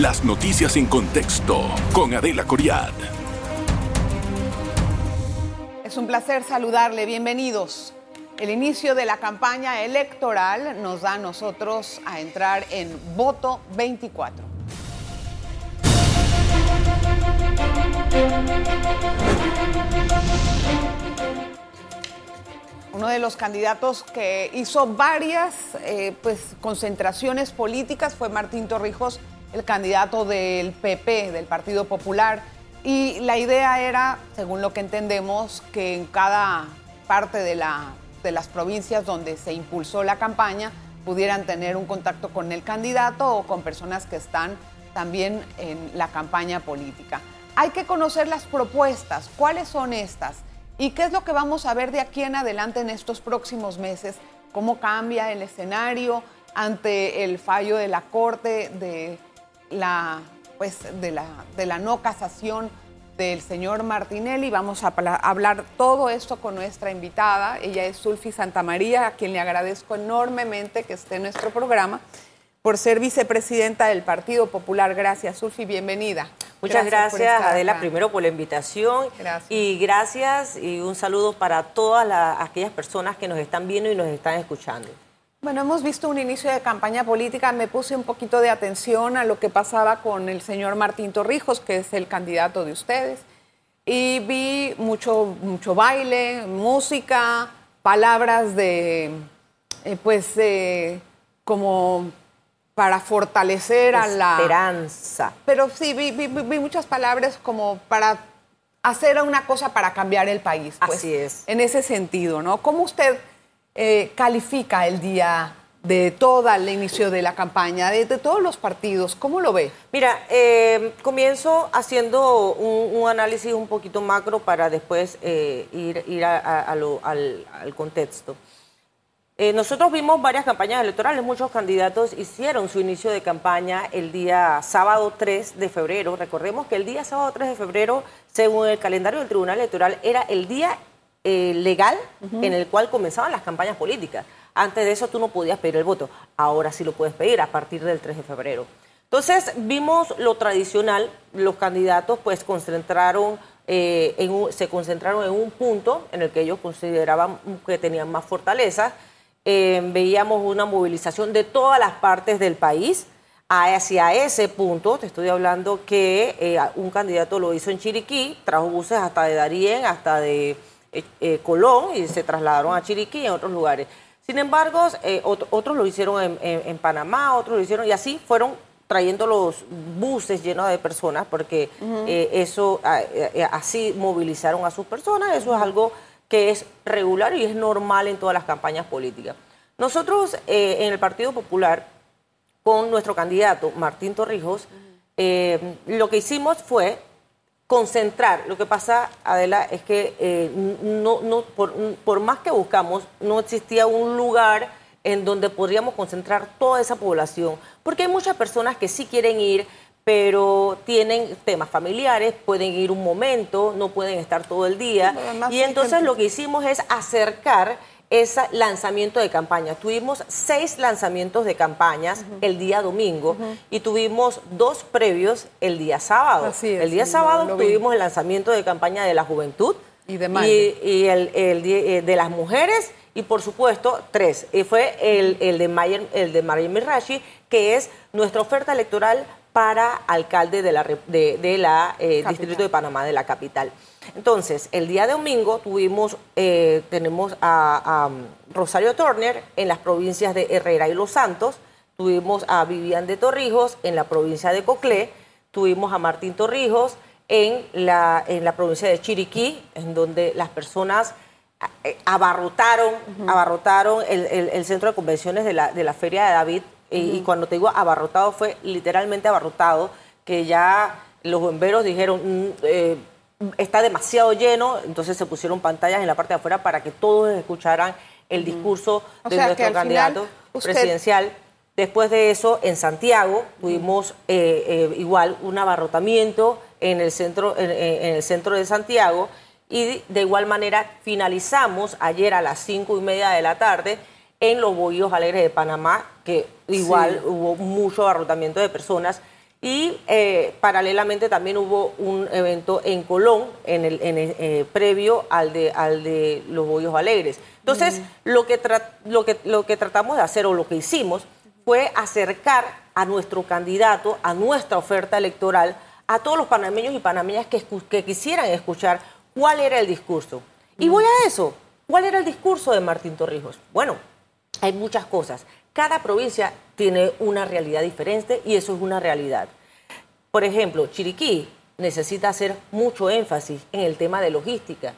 Las noticias en contexto con Adela Coriad. Es un placer saludarle, bienvenidos. El inicio de la campaña electoral nos da a nosotros a entrar en voto 24. Uno de los candidatos que hizo varias eh, pues, concentraciones políticas fue Martín Torrijos, el candidato del PP, del Partido Popular. Y la idea era, según lo que entendemos, que en cada parte de, la, de las provincias donde se impulsó la campaña pudieran tener un contacto con el candidato o con personas que están también en la campaña política. Hay que conocer las propuestas, cuáles son estas ¿Y qué es lo que vamos a ver de aquí en adelante en estos próximos meses? ¿Cómo cambia el escenario ante el fallo de la Corte de la, pues, de la, de la no casación del señor Martinelli? Vamos a hablar todo esto con nuestra invitada. Ella es Sulfi Santamaría, a quien le agradezco enormemente que esté en nuestro programa por ser vicepresidenta del Partido Popular. Gracias, Sulfi, bienvenida. Muchas gracias, Adela, primero por la invitación. Y gracias y un saludo para todas aquellas personas que nos están viendo y nos están escuchando. Bueno, hemos visto un inicio de campaña política. Me puse un poquito de atención a lo que pasaba con el señor Martín Torrijos, que es el candidato de ustedes. Y vi mucho, mucho baile, música, palabras de, eh, pues, eh, como para fortalecer a la... Esperanza. Pero sí, vi, muchas palabras como para hacer una cosa para cambiar el país. Pues, Así es. En ese sentido, ¿no? ¿Cómo usted eh, califica el día de todo el inicio de la campaña, de, todos los partidos? ¿Cómo lo ve? Mira, eh, comienzo haciendo un, análisis un poquito macro para después eh, ir, al, contexto. Nosotros vimos varias campañas electorales, muchos candidatos hicieron su inicio de campaña el día sábado 3 de febrero. Recordemos que el día sábado 3 de febrero, según el calendario del Tribunal Electoral, era el día eh, legal en el cual comenzaban las campañas políticas. Antes de eso tú no podías pedir el voto, ahora sí lo puedes pedir a partir del 3 de febrero. Entonces vimos lo tradicional, los candidatos pues concentraron eh, en se concentraron en un punto en el que ellos consideraban que tenían más fortaleza eh, veíamos una movilización de todas las partes del país hacia ese punto. Te estoy hablando que eh, un candidato lo hizo en Chiriquí, trajo buses hasta de Darién, hasta de eh, Colón y se trasladaron a Chiriquí y en otros lugares. Sin embargo, otros lo hicieron en, Panamá, otros lo hicieron y así fueron trayendo los buses llenos de personas porque eso así movilizaron a sus personas. Eso es algo que es regular y es normal en todas las campañas políticas. Nosotros eh, en el Partido Popular, con nuestro candidato Martín Torrijos, eh, lo que hicimos fue concentrar. Lo que pasa, Adela, es que eh, no, no, por, por, más que buscamos, no existía un lugar en donde podríamos concentrar toda esa población, porque hay muchas personas que sí quieren ir, pero tienen temas familiares, pueden ir un momento, no pueden estar todo el día. Y entonces lo que hicimos es acercar ese lanzamiento de campaña. Tuvimos seis lanzamientos de campañas el día domingo y tuvimos dos previos el día sábado. el día sábado tuvimos el lanzamiento de campaña de la juventud y, de y, el, eh, de las mujeres y por supuesto tres. Y fue el, el de Mayer, el de Mirashi, que es nuestra oferta electoral para alcalde de la, de, la eh, Distrito de Panamá, de la capital. Entonces, el día de domingo tuvimos, eh, tenemos a, um, Rosario Turner en las provincias de Herrera y Los Santos, tuvimos a Vivian de Torrijos en la provincia de Coclé, tuvimos a Martín Torrijos en la, en la provincia de Chiriquí, en donde las personas eh, abarrotaron, abarrotaron el, centro de convenciones de la, de la Feria de David. Y, cuando te digo abarrotado, fue literalmente abarrotado, que ya los bomberos dijeron, mm, eh, está demasiado lleno, entonces se pusieron pantallas en la parte de afuera para que todos escucharan el discurso de nuestro candidato presidencial. Después de eso, en Santiago tuvimos eh, eh, igual un abarrotamiento en el centro, en, el centro de Santiago y de igual manera finalizamos ayer a las cinco y media de la tarde en los Bohíos Alegres de Panamá, que igual hubo mucho abarrotamiento de personas. Y eh, paralelamente también hubo un evento en Colón, en el, eh, previo al de, al de los Bollos Alegres. Entonces, lo, que lo, que, lo que tratamos de hacer o lo que hicimos fue acercar a nuestro candidato, a nuestra oferta electoral, a todos los panameños y panameñas que, que quisieran escuchar cuál era el discurso. Y voy a eso. ¿Cuál era el discurso de Martín Torrijos? Bueno, hay muchas cosas. Cada provincia tiene una realidad diferente y eso es una realidad. Por ejemplo, Chiriquí necesita hacer mucho énfasis en el tema de logística,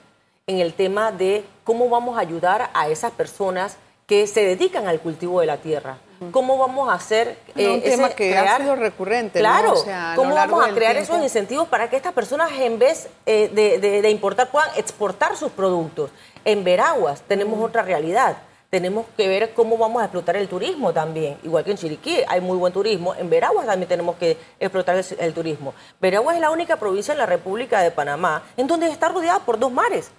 en el tema de cómo vamos a ayudar a esas personas que se dedican al cultivo de la tierra. ¿Cómo vamos a hacer eh, un tema que ha sido recurrente? Claro, ¿cómo vamos a crear esos incentivos para que estas personas en vez eh, de, importar puedan exportar sus productos? En Veraguas tenemos otra realidad tenemos que ver cómo vamos a explotar el turismo también. Igual que en Chiriquí hay muy buen turismo, en Veraguas también tenemos que explotar el, turismo. Veraguas es la única provincia en la República de Panamá en donde está rodeada por dos mares.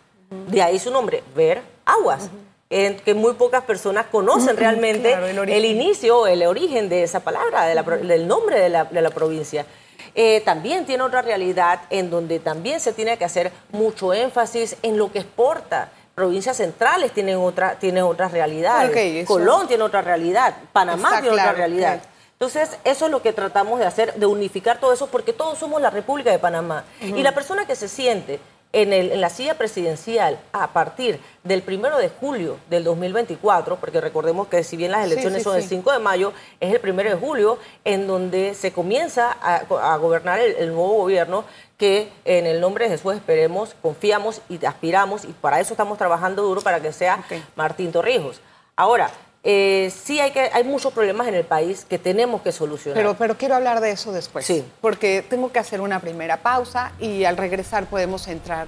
De ahí su nombre, Ver Aguas. que muy pocas personas conocen realmente el, inicio, el origen de esa palabra, del nombre de la, provincia. Eh, también tiene otra realidad en donde también se tiene que hacer mucho énfasis en lo que exporta provincias centrales tienen otra, tienen otras realidades, Colón tiene otra realidad, Panamá tiene otra realidad. Entonces, eso es lo que tratamos de hacer, de unificar todo eso, porque todos somos la República de Panamá. Y la persona que se siente en, la silla presidencial a partir del primero de julio del 2024, porque recordemos que si bien las elecciones son el 5 de mayo, es el primero de julio en donde se comienza a, gobernar el, nuevo gobierno que en el nombre de Jesús esperemos, confiamos y aspiramos, y para eso estamos trabajando duro para que sea Martín Torrijos. Ahora, eh, sí hay, que, hay muchos problemas en el país que tenemos que solucionar. Pero, pero quiero hablar de eso después. Sí. Porque tengo que hacer una primera pausa y al regresar podemos entrar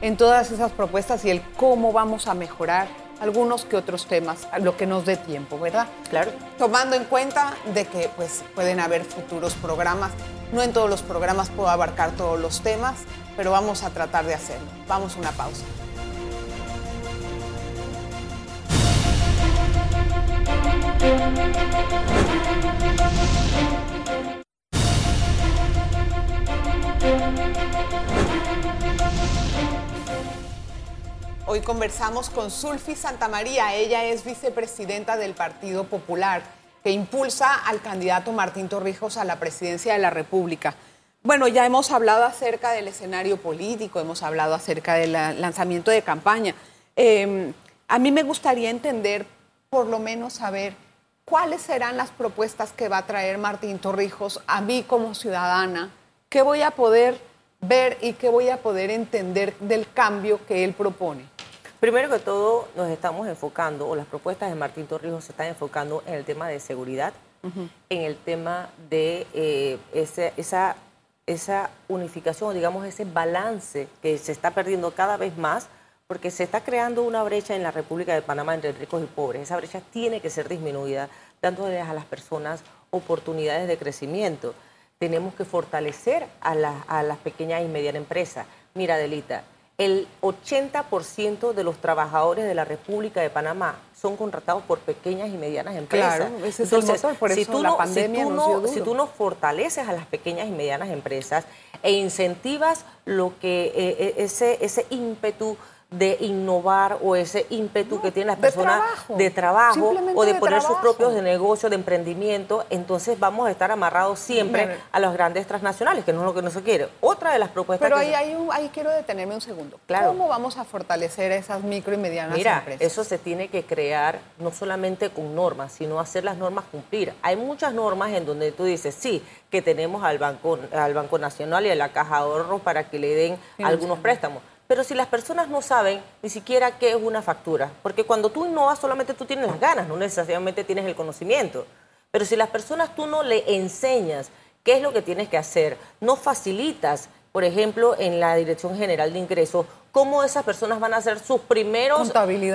en todas esas propuestas y el cómo vamos a mejorar algunos que otros temas, lo que nos dé tiempo, ¿verdad? Claro. Tomando en cuenta de que pues, pueden haber futuros programas. No en todos los programas puedo abarcar todos los temas, pero vamos a tratar de hacerlo. Vamos a una pausa. Hoy conversamos con Sulfi Santamaría. Ella es vicepresidenta del Partido Popular, que impulsa al candidato Martín Torrijos a la presidencia de la República. Bueno, ya hemos hablado acerca del escenario político, hemos hablado acerca del lanzamiento de campaña. Em, a mí me gustaría entender, por lo menos saber, ¿cuáles serán las propuestas que va a traer Martín Torrijos a mí como ciudadana? ¿Qué voy a poder ver y qué voy a poder entender del cambio que él propone? Primero que todo, nos estamos enfocando, o las propuestas de Martín Torrijos se están enfocando en el tema de seguridad, en el tema de eh, esa, esa unificación, digamos, ese balance que se está perdiendo cada vez más porque se está creando una brecha en la República de Panamá entre ricos y pobres. Esa brecha tiene que ser disminuida, dándoles a las personas oportunidades de crecimiento. Tenemos que fortalecer a, las pequeñas y medianas empresas. Mira, Delita, el 80% de los trabajadores de la República de Panamá son contratados por pequeñas y medianas empresas. Claro, ese es el motor, por eso la pandemia si tú, no, si tú no fortaleces a las pequeñas y medianas empresas e incentivas lo que eh, eh, ese, ese ímpetu de innovar o ese ímpetu que tienen las personas de trabajo, o de, poner sus propios de negocio, de emprendimiento, entonces vamos a estar amarrados siempre a los grandes transnacionales, que no es lo que no se quiere. Otra de las propuestas... Pero ahí, ahí quiero detenerme un segundo. Claro. ¿Cómo vamos a fortalecer esas micro y medianas Mira, empresas? eso se tiene que crear no solamente con normas, sino hacer las normas cumplir. Hay muchas normas en donde tú dices, sí, que tenemos al Banco, al Banco Nacional y a la Caja de Ahorro para que le den algunos préstamos pero si las personas no saben ni siquiera qué es una factura, porque cuando tú innovas solamente tú tienes las ganas, no necesariamente tienes el conocimiento. Pero si las personas tú no le enseñas qué es lo que tienes que hacer, no facilitas, por ejemplo, en la Dirección General de Ingresos, cómo esas personas van a hacer sus primeros,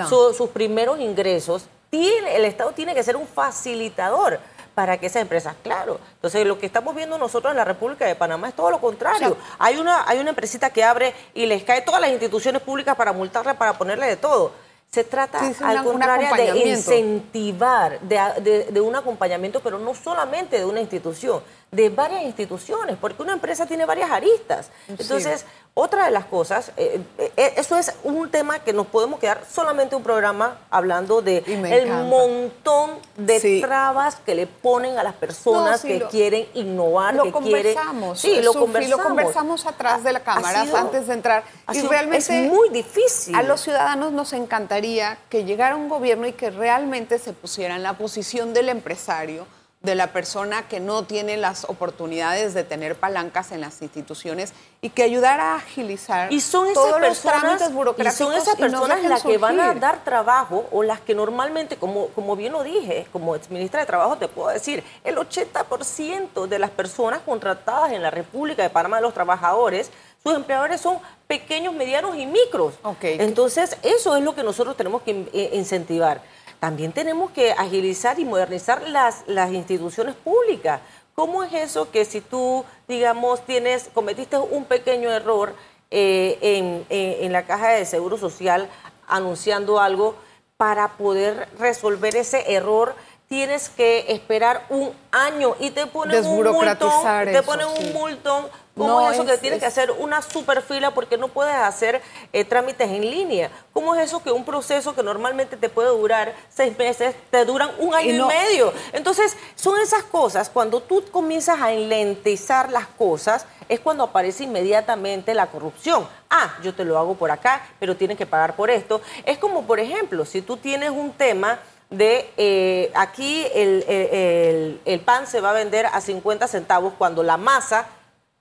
sus primeros ingresos, tiene, el Estado tiene que ser un facilitador para que esas empresas, claro. Entonces, lo que estamos viendo nosotros en la República de Panamá es todo lo contrario. hay, una, hay una empresita que abre y les cae todas las instituciones públicas para multarla, para ponerle de todo. Se trata, al contrario, de incentivar, de, de, un acompañamiento, pero no solamente de una institución, de varias instituciones, porque una empresa tiene varias aristas. Entonces, otra de las cosas, eh, eh, eso es un tema que nos podemos quedar solamente un programa hablando de el montón de trabas que le ponen a las personas que quieren innovar, lo que conversamos, Sí, lo conversamos. lo conversamos atrás de la cámara antes de entrar. Y realmente es muy difícil. A los ciudadanos nos encantaría que llegara un gobierno y que realmente se pusiera en la posición del empresario de la persona que no tiene las oportunidades de tener palancas en las instituciones y que ayudara a agilizar y son todos los trámites burocráticos. Y son esas personas las que van a dar trabajo o las que normalmente, como, como bien lo dije, como exministra de Trabajo te puedo decir, el 80% de las personas contratadas en la República de Panamá de los trabajadores, sus empleadores son pequeños, medianos y micros. Entonces, eso es lo que nosotros tenemos que eh, incentivar también tenemos que agilizar y modernizar las, las instituciones públicas. ¿Cómo es eso que si tú, digamos, tienes, cometiste un pequeño error eh, en, en, la caja de seguro social anunciando algo, para poder resolver ese error tienes que esperar un año y te ponen un multón, te ponen un multón ¿Cómo es eso que tienes que hacer una super fila porque no puedes hacer eh, trámites en línea? ¿Cómo es eso que un proceso que normalmente te puede durar seis meses, te duran un año y, medio? Entonces, son esas cosas, cuando tú comienzas a enlentizar las cosas, es cuando aparece inmediatamente la corrupción. Ah, yo te lo hago por acá, pero tienes que pagar por esto. Es como, por ejemplo, si tú tienes un tema de eh, aquí el, el pan se va a vender a 50 centavos cuando la masa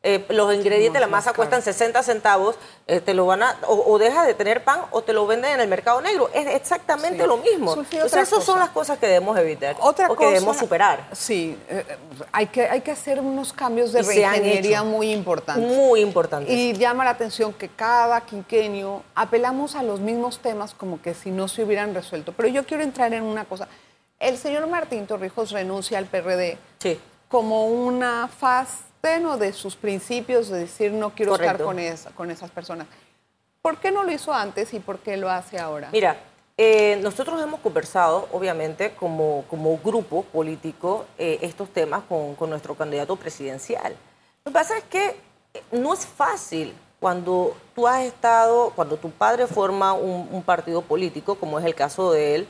eh, los ingredientes, de la masa cuestan 60 centavos, eh, te lo van a, o, dejas de tener pan o te lo venden en el mercado negro. Es exactamente lo mismo. Entonces, esas son las cosas que debemos evitar otra o que debemos superar. Sí, eh, hay, que, hay que hacer unos cambios de reingeniería muy importantes. Muy importantes. Y llama la atención que cada quinquenio apelamos a los mismos temas como que si no se hubieran resuelto. Pero yo quiero entrar en una cosa. El señor Martín Torrijos renuncia al PRD como una faz de sus principios de decir no quiero estar con, con esas personas. ¿Por qué no lo hizo antes y por qué lo hace ahora? Mira, eh, nosotros hemos conversado, obviamente, como, como grupo político, eh, estos temas con, con, nuestro candidato presidencial. Lo que pasa es que eh, no es fácil cuando tú has estado, cuando tu padre forma un, partido político, como es el caso de él,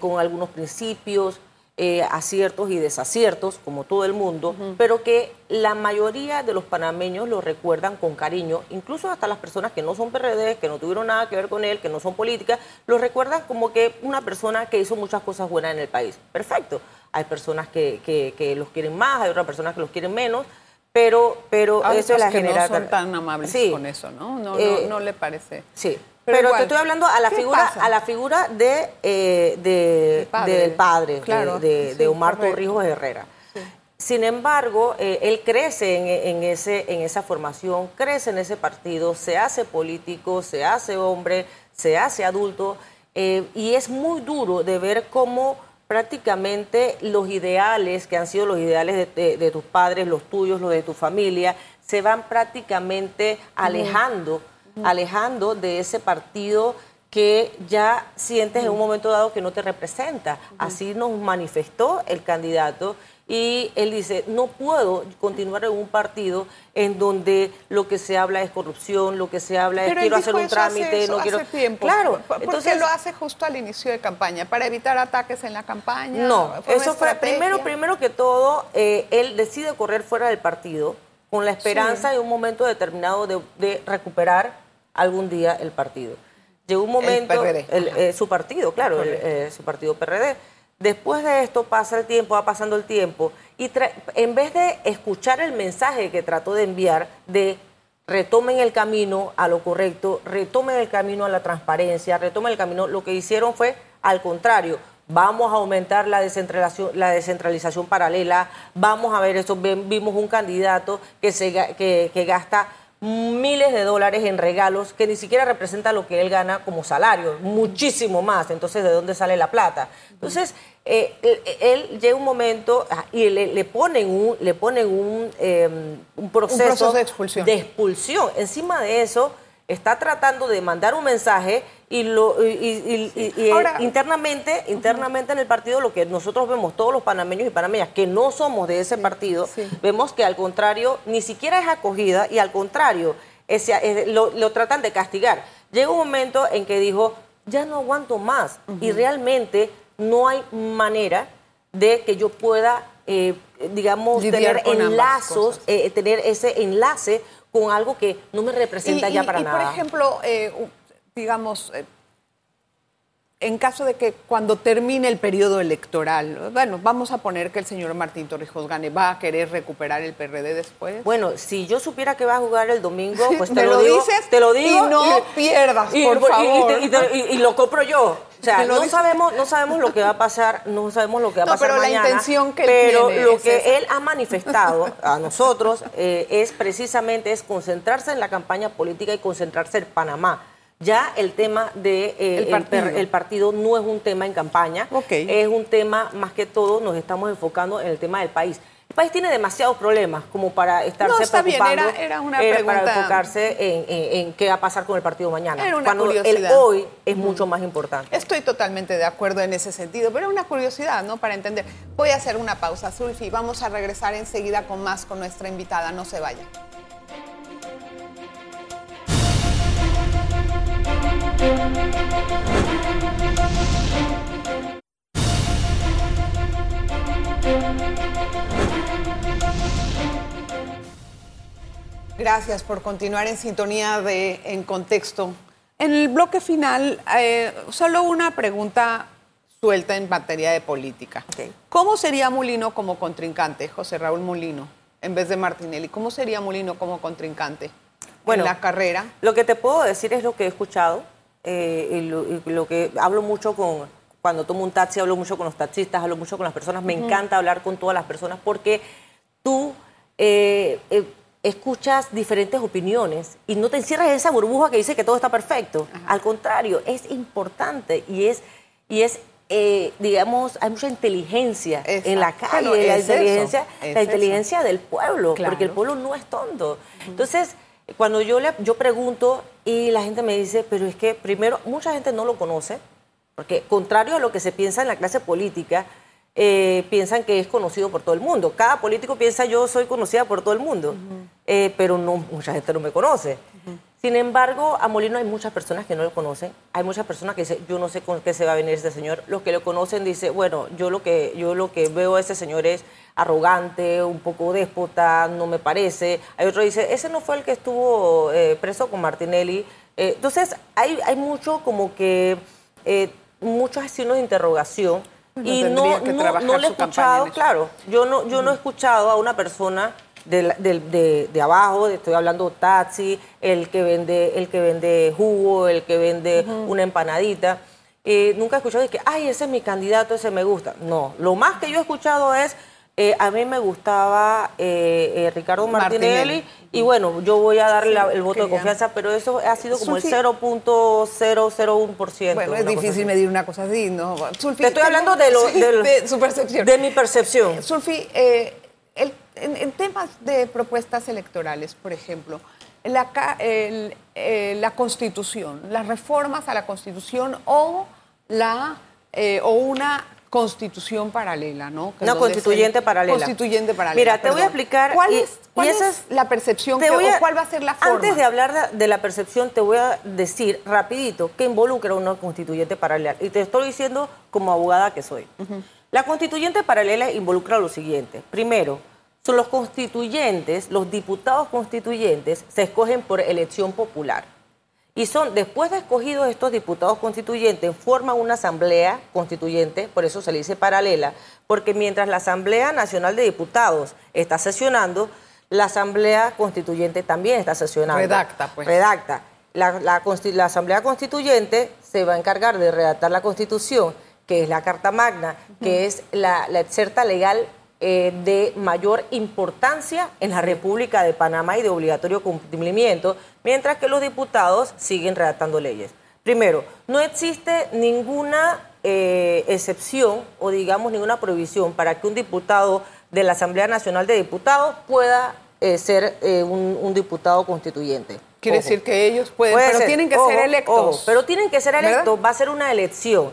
con algunos principios, eh, aciertos y desaciertos, como todo el mundo, pero que la mayoría de los panameños lo recuerdan con cariño, incluso hasta las personas que no son PRD, que no tuvieron nada que ver con él, que no son políticas, lo recuerdan como que una persona que hizo muchas cosas buenas en el país. Perfecto. Hay personas que, que, los quieren más, hay otras personas que los quieren menos, pero, pero eso es la que no son tan amables con eso, ¿no? No, no, eh, no le parece. Sí. Pero, te estoy hablando a la figura, a la figura de, eh, de del padre, de, Omar Torrijos Herrera. Sin embargo, eh, él crece en, ese, en esa formación, crece en ese partido, se hace político, se hace hombre, se hace adulto, eh, y es muy duro de ver cómo prácticamente los ideales, que han sido los ideales de, tus padres, los tuyos, los de tu familia, se van prácticamente alejando alejando de ese partido que ya sientes en un momento dado que no te representa. Así nos manifestó el candidato y él dice, no puedo continuar en un partido en donde lo que se habla es corrupción, lo que se habla es quiero hacer un trámite, no quiero... tiempo. Claro. Entonces lo hace justo al inicio de campaña, para evitar ataques en la campaña. No, eso fue primero, primero que todo, eh, él decide correr fuera del partido con la esperanza en un momento determinado de recuperar algún día el partido. Llegó un momento, eh, su partido, claro, eh, su partido PRD. Después de esto pasa el tiempo, va pasando el tiempo, y en vez de escuchar el mensaje que trató de enviar de retomen el camino a lo correcto, retomen el camino a la transparencia, retomen el camino, lo que hicieron fue al contrario, vamos a aumentar la descentralización, la descentralización paralela, vamos a ver eso, vimos un candidato que, se, que, que gasta miles de dólares en regalos que ni siquiera representa lo que él gana como salario, muchísimo más. Entonces, ¿de dónde sale la plata? Entonces, eh, él, llega un momento ah, y le, ponen un, le ponen un, em, un, proceso, de, expulsión. de expulsión. Encima de eso, está tratando de mandar un mensaje y, lo, y, eh, internamente, internamente en el partido lo que nosotros vemos, todos los panameños y panameñas que no somos de ese partido, vemos que al contrario, ni siquiera es acogida y al contrario, lo, tratan de castigar. Llega un momento en que dijo, ya no aguanto más y realmente no hay manera de que yo pueda, eh, digamos, tener enlazos, eh, tener ese enlace con algo que no me representa ya para nada. Por ejemplo, digamos, eh, en caso de que cuando termine el periodo electoral, bueno, vamos a poner que el señor Martín Torrijos gane, ¿va a querer recuperar el PRD después? Bueno, si yo supiera que va a jugar el domingo, pues te lo, digo, dices te lo digo. Y no pierdas, por favor. Y, lo compro yo. O sea, no sabemos, no sabemos lo que va a pasar, no sabemos lo que va a pasar pero mañana. La intención que pero él lo que él ha manifestado a nosotros eh, es precisamente es concentrarse en la campaña política y concentrarse en Panamá ya el tema del de, eh, el, partido. no es un tema en campaña, es un tema más que todo, nos estamos enfocando en el tema del país. El país tiene demasiados problemas como para estarse no, está preocupando, bien, era, una pregunta... para enfocarse en, qué va a pasar con el partido mañana. Era una cuando el hoy es mucho más importante. Estoy totalmente de acuerdo en ese sentido, pero es una curiosidad, ¿no? Para entender. Voy a hacer una pausa, Zulfi. Vamos a regresar enseguida con más con nuestra invitada. No se vaya. Gracias por continuar en sintonía de En Contexto. En el bloque final, eh, solo una pregunta suelta en materia de política. ¿Cómo sería Molino como contrincante, José Raúl Molino, en vez de Martinelli? ¿Cómo sería Molino como contrincante en la carrera? Lo que te puedo decir es lo que he escuchado eh, lo, que hablo mucho con, cuando tomo un taxi, hablo mucho con los taxistas, hablo mucho con las personas, me encanta hablar con todas las personas porque tú eh, eh, escuchas diferentes opiniones y no te encierras en esa burbuja que dice que todo está perfecto. Al contrario, es importante y es, y es digamos, hay mucha inteligencia en la calle, la inteligencia, la inteligencia del pueblo, porque el pueblo no es tonto. Entonces, cuando yo, le, yo pregunto y la gente me dice, pero es que primero, mucha gente no lo conoce, porque contrario a lo que se piensa en la clase política, eh, piensan que es conocido por todo el mundo. Cada político piensa yo soy conocida por todo el mundo, eh, pero no, mucha gente no me conoce. Sin embargo, a Molino hay muchas personas que no lo conocen. Hay muchas personas que dicen, yo no sé con qué se va a venir este señor. Los que lo conocen dicen, bueno, yo lo que, yo lo que veo a ese señor es arrogante, un poco déspota, no me parece. Hay otro que dice, ese no fue el que estuvo eh, preso con Martinelli. Entonces, hay, hay mucho como que, eh, muchos signos de interrogación. y no, no, no le he escuchado, claro, yo no, yo no he escuchado a una persona de, de, abajo, estoy hablando taxi, el que vende, el que vende jugo, el que vende una empanadita. Eh, nunca he escuchado de que, ay, ese es mi candidato, ese me gusta. No, lo más que yo he escuchado es, eh, a mí me gustaba eh, Ricardo Martinelli, y bueno, yo voy a darle el voto de confianza, pero eso ha sido como el 0.001%. Bueno, es difícil medir una cosa así, ¿no? Te estoy hablando de, lo, de, su percepción. de mi percepción. Sulfi, el en, temas de propuestas electorales, por ejemplo, la, eh, la Constitución, las reformas a la Constitución o, la, eh, o una constitución paralela, ¿no? una constituyente paralela. Constituyente paralela. Mira, te voy a explicar. ¿Cuál, es, es, la percepción que, o cuál va a ser la forma? Antes de hablar de, la percepción, te voy a decir rapidito qué involucra una constituyente paralela. Y te estoy diciendo como abogada que soy. La constituyente paralela involucra lo siguiente. Primero, son los constituyentes, los diputados constituyentes se escogen por elección popular. Y son, después de escogidos estos diputados constituyentes, forman una asamblea constituyente, por eso se le dice paralela, porque mientras la Asamblea Nacional de Diputados está sesionando, la Asamblea Constituyente también está sesionando. Redacta, pues. Redacta. La, la, Asamblea Constituyente se va a encargar de redactar la Constitución, que es la Carta Magna, que es la, la exerta legal eh, de mayor importancia en la República de Panamá y de obligatorio cumplimiento, mientras que los diputados siguen redactando leyes. Primero, no existe ninguna eh, excepción o digamos ninguna prohibición para que un diputado de la Asamblea Nacional de Diputados pueda eh, ser un, diputado constituyente. Quiere decir que ellos pueden, pero tienen que ser electos. pero tienen que ser electos, va a ser una elección.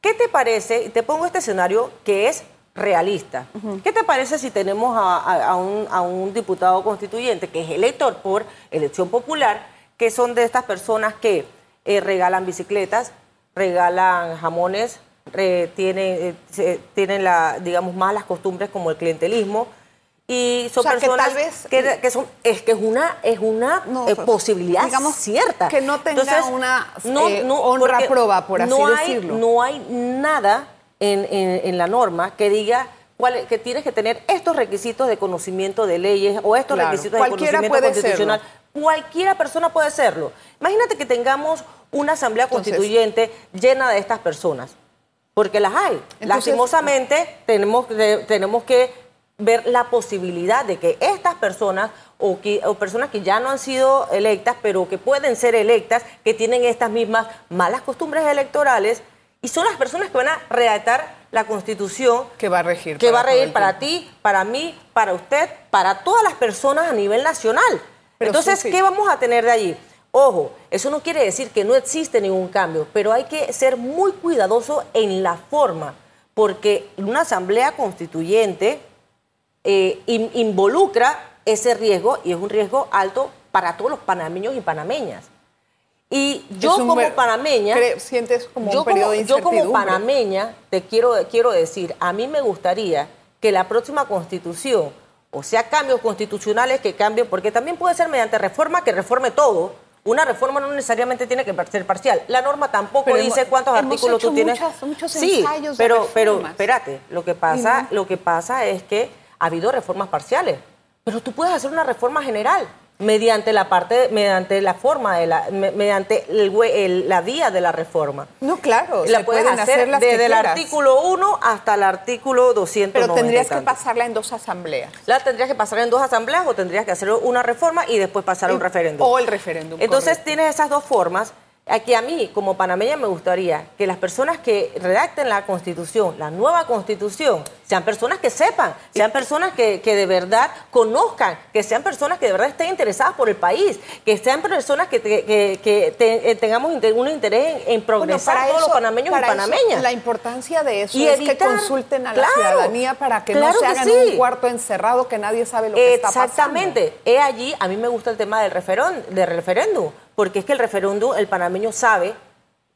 ¿Qué te parece? Te pongo este escenario que es realista. ¿Qué te parece si tenemos a, un, diputado constituyente que es elector por elección popular, que son de estas personas que eh, regalan bicicletas, regalan jamones, tienen, eh, tienen la, digamos, malas costumbres como el clientelismo? y son personas que, tal vez, que, son es que es una es una eh, pues, posibilidad digamos, cierta que no tenga una honra prueba por así decirlo no hay nada en, la norma que diga cuál, que tienes que tener estos requisitos de conocimiento de leyes o estos requisitos de conocimiento constitucional. Cualquiera persona puede serlo. Imagínate que tengamos una asamblea constituyente llena de estas personas, porque las hay. Lastimosamente tenemos, tenemos que ver la posibilidad de que estas personas o, que, o, personas que ya no han sido electas, pero que pueden ser electas, que tienen estas mismas malas costumbres electorales, y son las personas que van a redactar la constitución que va a regir que va a regir para ti, para mí, para usted, para todas las personas a nivel nacional. Entonces, ¿qué vamos a tener de allí? Ojo, eso no quiere decir que no existe ningún cambio, pero hay que ser muy cuidadoso en la forma, porque una asamblea constituyente eh, involucra ese riesgo y es un riesgo alto para todos los panameños y panameñas. Y yo como panameña, sientes como yo, un como, yo como panameña te quiero, quiero decir, a mí me gustaría que la próxima constitución, o sea, cambios constitucionales que cambien, porque también puede ser mediante reforma que reforme todo. Una reforma no necesariamente tiene que ser parcial. La norma tampoco dice cuántos artículos tú tienes. Muchos sí, pero, pero espérate, lo que pasa, lo que pasa es que ha habido reformas parciales, pero tú puedes hacer una reforma general mediante la parte, mediante la forma de la, mediante el, la vía de la reforma. No, claro, la pueden hacer, desde el artículo 1 hasta el artículo 200. Pero tendrías que pasarla en dos asambleas. La tendrías que pasarla en dos asambleas o tendrías que hacer una reforma y después pasar a un referéndum. O el referéndum. Entonces tienes esas dos formas Aquí a mí, como panameña, me gustaría que las personas que redacten la constitución, la nueva constitución, sean personas que sepan, sean personas que, de verdad conozcan, que sean personas que de verdad estén interesadas por el país, que sean personas que, eh, tengamos un interés en, progresar todos los panameños y panameñas. la importancia de eso es que consulten a la ciudadanía para que no se hagan un cuarto encerrado que nadie sabe lo que está pasando. Exactamente. He allí, a mí me gusta el tema del, del referéndum porque es que el referéndum, el panameño sabe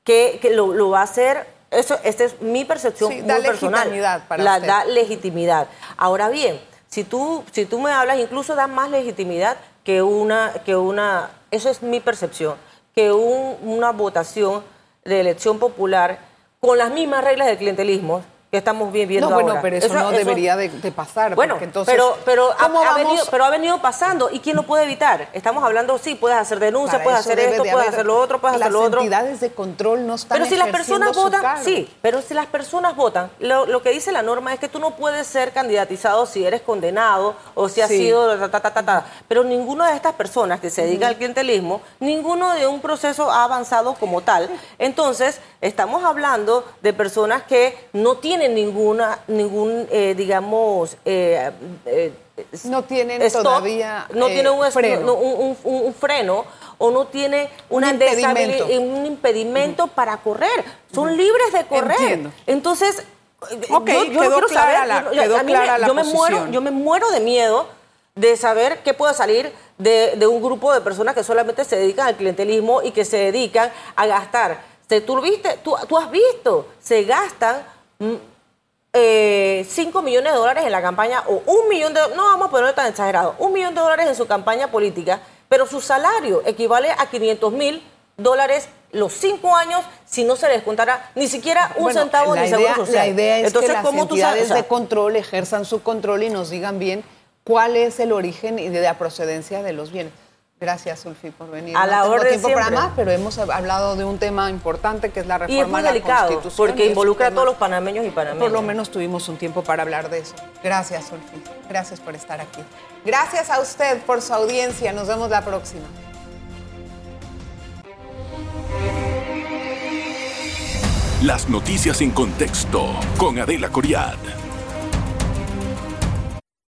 que, lo, va a hacer, eso, esta es mi percepción muy da Legitimidad para la, Da legitimidad. Ahora bien, si tú, si tú me hablas, incluso da más legitimidad que una, que una, eso es mi percepción, que una votación de elección popular con las mismas reglas del clientelismo, que estamos viviendo no, bueno, pero eso, no debería de, pasar. Bueno, entonces, pero, pero, ha, venido, pero ha venido pasando. ¿Y quién lo puede evitar? Estamos hablando, sí, puedes hacer denuncia, puedes hacer esto, puedes hacer lo otro, puedes hacer lo otro. Las entidades de control no están Pero si las personas votan, sí, pero si las personas votan, lo, que dice la norma es que tú no puedes ser candidatizado si eres condenado o si has sido... Ta, ta, ta, pero ninguna de estas personas que se dedican al clientelismo, ninguno de un proceso ha avanzado como tal. Entonces, estamos hablando de personas que no tienen ninguna, ningún, eh, digamos, eh, eh, no tienen todavía no tiene un freno. Un, freno o no tiene un impedimento, un impedimento para correr. Son libres de correr. Entonces, yo, quiero saber, yo, me muero, yo me muero de miedo de saber qué puede salir de, de, un grupo de personas que solamente se dedican al clientelismo y que se dedican a gastar. ¿Tú, viste, tú, tú has visto, se gastan 5 eh, millones de dólares en la campaña, o un millón de no vamos a ponerlo tan exagerado, un millón de dólares en su campaña política, pero su salario equivale a 500 mil dólares los cinco años si no se les contara ni siquiera un centavo de seguro social. La idea es que las entidades de control ejerzan su control y nos digan bien cuál es el origen y de la procedencia de los bienes. Gracias, Ulfi, por venir. A la no tengo tiempo para más, pero hemos hablado de un tema importante que es la reforma y es muy delicado, porque involucra a todos los panameños y panameñas. Por lo menos tuvimos un tiempo para hablar de eso. Gracias, Ulfi. Gracias por estar aquí. Gracias a usted por su audiencia. Nos vemos la próxima. Las noticias en contexto con Adela Coriad.